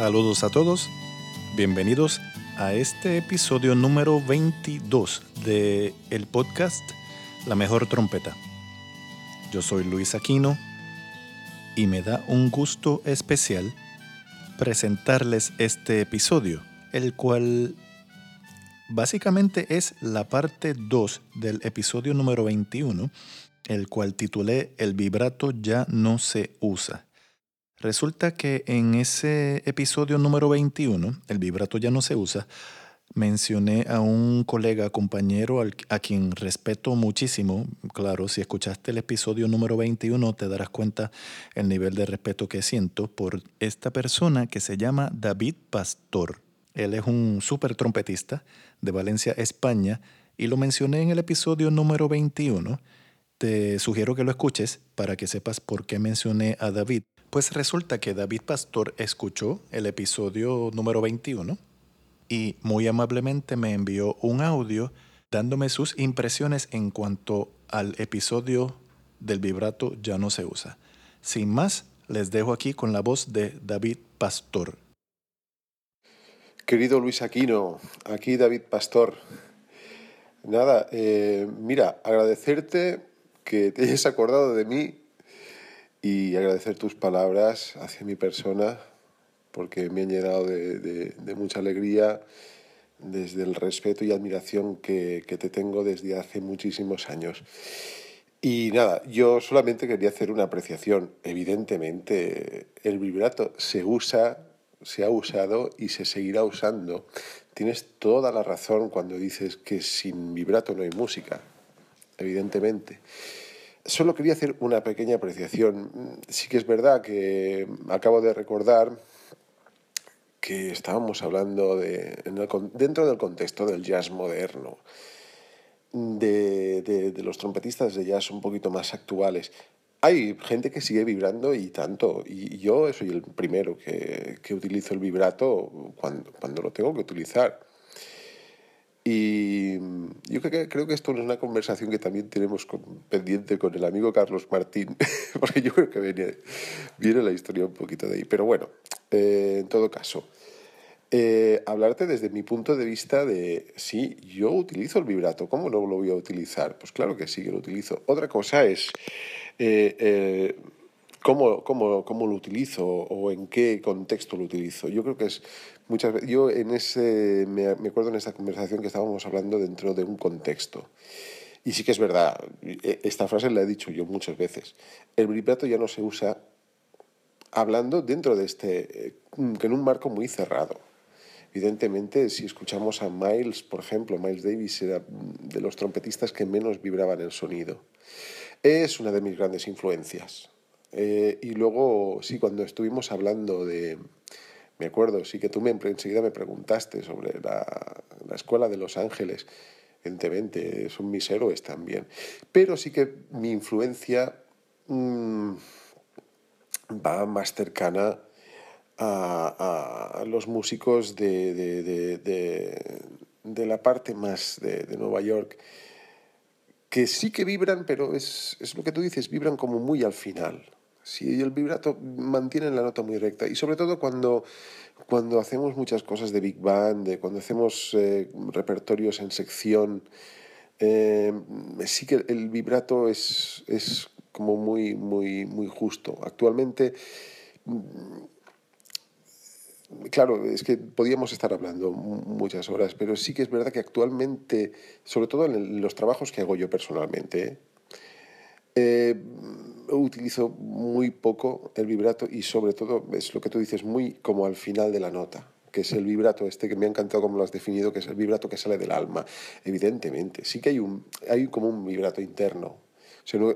Saludos a todos, bienvenidos a este episodio número 22 de el podcast La mejor trompeta. Yo soy Luis Aquino y me da un gusto especial presentarles este episodio, el cual básicamente es la parte 2 del episodio número 21, el cual titulé El vibrato ya no se usa. Resulta que en ese episodio número 21, El vibrato ya no se usa, mencioné a un colega, compañero a quien respeto muchísimo. Claro, si escuchaste el episodio número 21 te darás cuenta el nivel de respeto que siento por esta persona que se llama David Pastor. Él es un súper trompetista de Valencia, España, y lo mencioné en el episodio número 21. Te sugiero que lo escuches para que sepas por qué mencioné a David. Pues resulta que David Pastor escuchó el episodio número 21 y muy amablemente me envió un audio dándome sus impresiones en cuanto al episodio del vibrato ya no se usa. Sin más, les dejo aquí con la voz de David Pastor. Querido Luis Aquino, aquí David Pastor. Nada, eh, mira, agradecerte que te hayas acordado de mí y agradecer tus palabras hacia mi persona, porque me han llenado de, mucha alegría desde el respeto y admiración que, te tengo desde hace muchísimos años. Y nada, yo solamente quería hacer una apreciación. Evidentemente, el vibrato se usa, se ha usado y se seguirá usando. Tienes toda la razón cuando dices que sin vibrato no hay música, evidentemente. Solo quería hacer una pequeña apreciación. Sí que es verdad que acabo de recordar que estábamos hablando de, dentro del contexto del jazz moderno, de, los trompetistas de jazz un poquito más actuales. Hay gente que sigue vibrando y tanto, y yo soy el primero que, que utilizo el vibrato cuando, cuando lo tengo que utilizar. Y yo creo que esto es una conversación que también tenemos pendiente con el amigo Carlos Martín, porque yo creo que viene, viene la historia un poquito de ahí. Pero bueno, eh, en todo caso, eh, hablarte desde mi punto de vista de, sí, yo utilizo el vibrato, ¿cómo no lo voy a utilizar? Pues claro que sí que lo utilizo. Otra cosa es... Eh, ¿Cómo, cómo, cómo lo utilizo o en qué contexto lo utilizo? Yo creo que es muchas veces, yo en ese, me, acuerdo en esa conversación que estábamos hablando dentro de un contexto. Y sí que es verdad, e, esta frase la he dicho yo muchas veces. El vibrato ya no se usa hablando dentro de este, eh, en un marco muy cerrado. Evidentemente, si escuchamos a Miles, por ejemplo, Miles Davis era de los trompetistas que menos vibraban el sonido. Es una de mis grandes influencias. Eh, y luego, sí, cuando estuvimos hablando de, me acuerdo, sí que tú me, enseguida me preguntaste sobre la, la escuela de Los Ángeles. Evidentemente, son mis héroes también. Pero sí que mi influencia mm, va más cercana a, a los músicos de, de, de, la parte más de, Nueva York, que sí que vibran, pero es, es lo que tú dices, vibran como muy al final. Sí, el vibrato mantiene la nota muy recta y sobre todo cuando, cuando hacemos muchas cosas de big band, cuando hacemos eh, repertorios en sección, eh, sí que el vibrato es, es como muy, muy, muy justo. Actualmente, mm, claro, es que podíamos estar hablando muchas horas, pero sí que es verdad que actualmente, sobre todo en los trabajos que hago yo personalmente, eh, utilizo muy poco el vibrato y sobre todo es lo que tú dices, muy como al final de la nota que es el vibrato este que me ha encantado como lo has definido, que es el vibrato que sale del alma. Evidentemente, sí que hay, un, hay como un vibrato interno.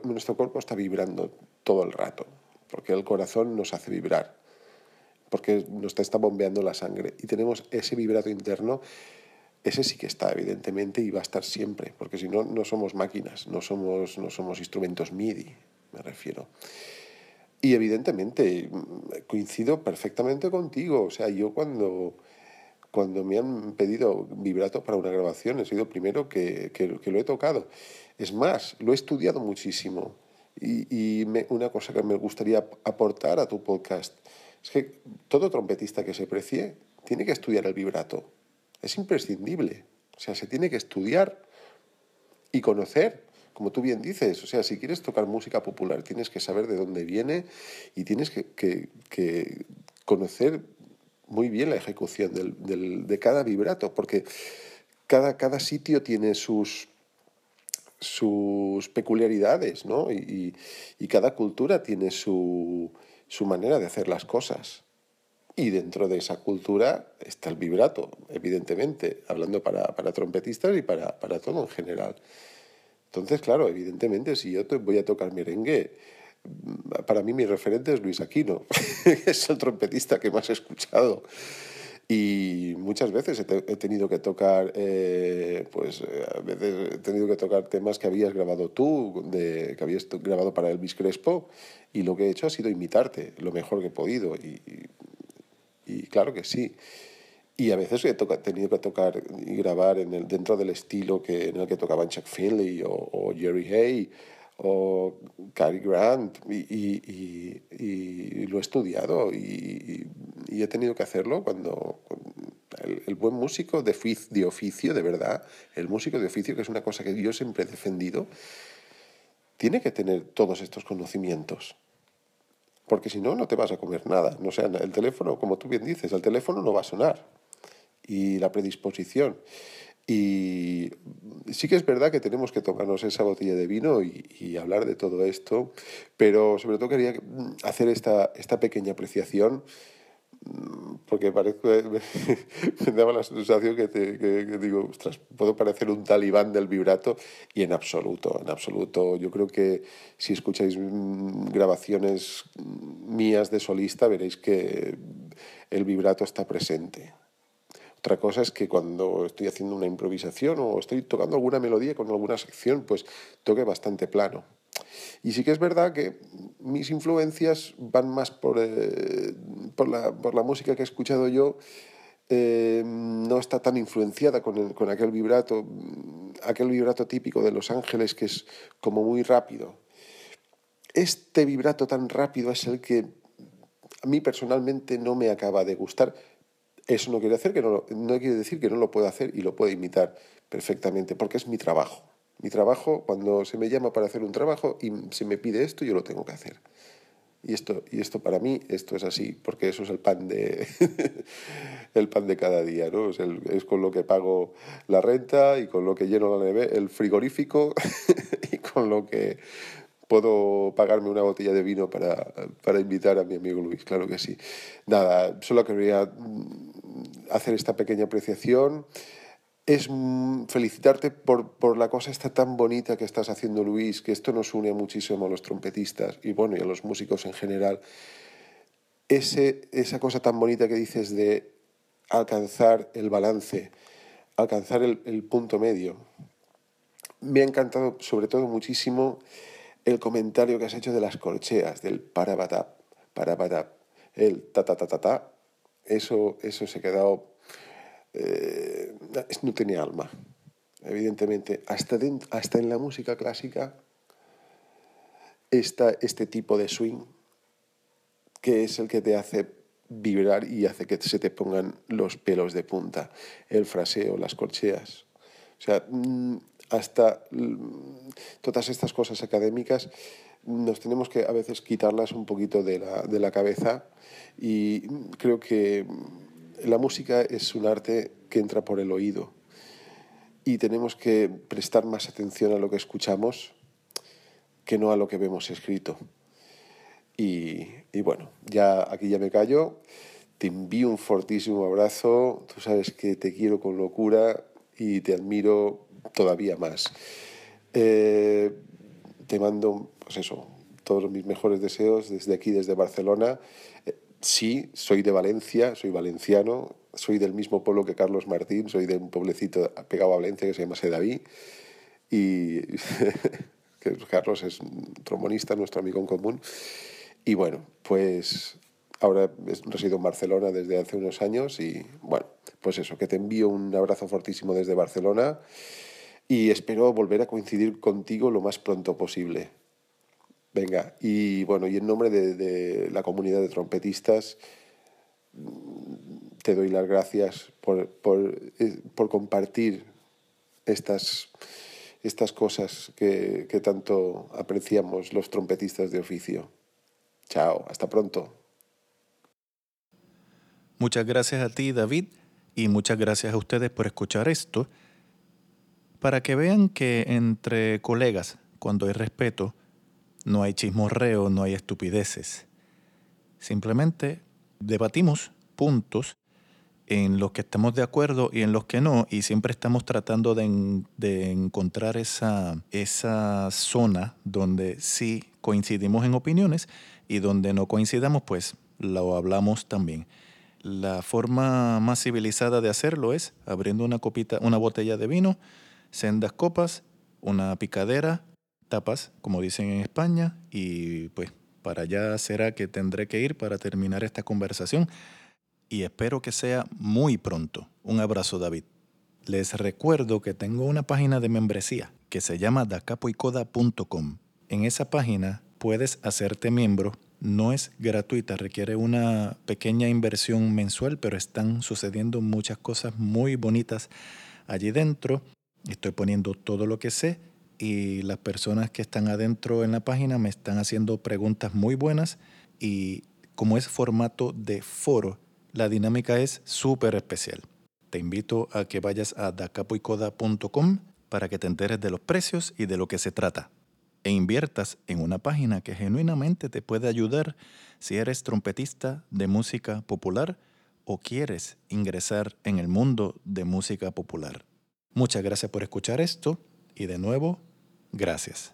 nuestro cuerpo está vibrando todo el rato, porque el corazón nos hace vibrar. porque nos está bombeando la sangre. Y tenemos ese vibrato interno, ese sí que está, evidentemente, y va a estar siempre, porque si no, no somos máquinas, no somos, no somos instrumentos MIDI, me refiero. Y evidentemente, coincido perfectamente contigo. O sea, yo cuando, cuando me han pedido vibrato para una grabación, he sido el primero que, que, lo he tocado. Es más, lo he estudiado muchísimo. Y, y una cosa que me gustaría aportar a tu podcast es que todo trompetista que se precie tiene que estudiar el vibrato. Es imprescindible. O sea, se tiene que estudiar y conocer, como tú bien dices. O sea, si quieres tocar música popular, tienes que saber de dónde viene y tienes que, conocer muy bien la ejecución de cada vibrato, porque cada, cada sitio tiene sus, sus peculiaridades, ¿no? y cada cultura tiene su, su manera de hacer las cosas. Y dentro de esa cultura está el vibrato, evidentemente, hablando para, para trompetistas y para, para, todo en general. Entonces, claro, evidentemente, si yo voy a tocar merengue, mm, para mí mi referente es Luis Aquino, es el trompetista que más he escuchado. Y muchas veces he, tenido que tocar, eh, pues a veces he tenido que tocar temas que habías grabado tú, de, que habías grabado para Elvis Crespo, y lo que he hecho ha sido imitarte lo mejor que he podido. Y, y, claro que sí. Y a veces he tenido que tocar y grabar en el, dentro del estilo que, en el que tocaban Chuck Finley o, o Jerry Hay o Cary Grant y, y, lo he estudiado y, he tenido que hacerlo cuando el, buen músico de, de oficio, de verdad, el músico de oficio, que es una cosa que yo siempre he defendido, tiene que tener todos estos conocimientos. Porque si no, no te vas a comer nada. No sea, el teléfono, como tú bien dices, el teléfono no va a sonar. Y la predisposición. Y sí que es verdad que tenemos que tomarnos esa botella de vino y, hablar de todo esto, pero sobre todo quería hacer esta, esta pequeña apreciación mm, porque parece, me daba la sensación que, que, digo, ostras, puedo parecer un talibán del vibrato y en absoluto, en absoluto. Yo creo que si escucháis mm, grabaciones mías de solista veréis que el vibrato está presente. Otra cosa es que cuando estoy haciendo una improvisación o estoy tocando alguna melodía con alguna sección, pues toque bastante plano. Y sí que es verdad que mis influencias van más por, eh, por, la, por la, música que he escuchado yo. Eh, no está tan influenciada con, con aquel vibrato, aquel vibrato típico de Los Ángeles que es como muy rápido. Este vibrato tan rápido es el que a mí personalmente no me acaba de gustar eso no quiere, que no, no quiere decir que no lo pueda hacer y lo pueda imitar perfectamente, porque es mi trabajo. Mi trabajo, cuando se me llama para hacer un trabajo y se me pide esto, yo lo tengo que hacer. Y esto, y esto para mí, esto es así, porque eso es el pan de, el pan de cada día, ¿no? Es, es, con lo que pago la renta y con lo que lleno la neve, el frigorífico y con lo que puedo pagarme una botella de vino para, para invitar a mi amigo Luis, claro que sí. Nada, solo quería hacer esta pequeña apreciación es felicitarte por, por, la cosa esta tan bonita que estás haciendo, Luis, que esto nos une muchísimo a los trompetistas y bueno, y a los músicos en general. Ese, esa cosa tan bonita que dices de alcanzar el balance, alcanzar el, el punto medio. Me ha encantado sobre todo muchísimo el comentario que has hecho de las corcheas, del parabatap, parabatap, el ta ta ta ta ta, eso, eso se ha quedado, eh, no tenía alma, evidentemente. Hasta, hasta en la música clásica está este tipo de swing que es el que te hace vibrar y hace que se te pongan los pelos de punta, el fraseo, las corcheas. O sea, mm, hasta todas estas cosas académicas nos tenemos que a veces quitarlas un poquito de la, de la cabeza y creo que la música es un arte que entra por el oído y tenemos que prestar más atención a lo que escuchamos que no a lo que vemos escrito. Y, y bueno, ya aquí ya me callo. Te envío un fortísimo abrazo. Tú sabes que te quiero con locura y te admiro todavía más. Eh, te mando, pues eso, todos mis mejores deseos desde aquí, desde Barcelona. Eh, sí, soy de Valencia, soy valenciano, soy del mismo pueblo que Carlos Martín, soy de un pueblecito pegado a Valencia que se llama Sedaví. Y Carlos es un trombonista, nuestro amigo en común. Y bueno, pues ahora resido en Barcelona desde hace unos años y bueno, pues eso, que te envío un abrazo fortísimo desde Barcelona y espero volver a coincidir contigo lo más pronto posible. Venga, y bueno, y en nombre de, la comunidad de trompetistas, te doy las gracias por, por, eh, por compartir estas, estas cosas que, que tanto apreciamos los trompetistas de oficio. Chao, hasta pronto. Muchas gracias a ti, David, y muchas gracias a ustedes por escuchar esto. Para que vean que entre colegas, cuando hay respeto, no hay chismorreo, no hay estupideces. Simplemente debatimos puntos en los que estamos de acuerdo y en los que no, y siempre estamos tratando de, de, encontrar esa, esa zona donde sí coincidimos en opiniones y donde no coincidamos, pues lo hablamos también. La forma más civilizada de hacerlo es abriendo una copita, una botella de vino, sendas copas, una picadera, tapas, como dicen en España, y pues para allá será que tendré que ir para terminar esta conversación y espero que sea muy pronto. Un abrazo David. Les recuerdo que tengo una página de membresía que se llama dacapoicoda.com. En esa página puedes hacerte miembro. No es gratuita, requiere una pequeña inversión mensual, pero están sucediendo muchas cosas muy bonitas allí dentro. Estoy poniendo todo lo que sé y las personas que están adentro en la página me están haciendo preguntas muy buenas y como es formato de foro, la dinámica es súper especial. Te invito a que vayas a dacapoicoda.com para que te enteres de los precios y de lo que se trata. E inviertas en una página que genuinamente te puede ayudar si eres trompetista de música popular o quieres ingresar en el mundo de música popular. Muchas gracias por escuchar esto y de nuevo, gracias.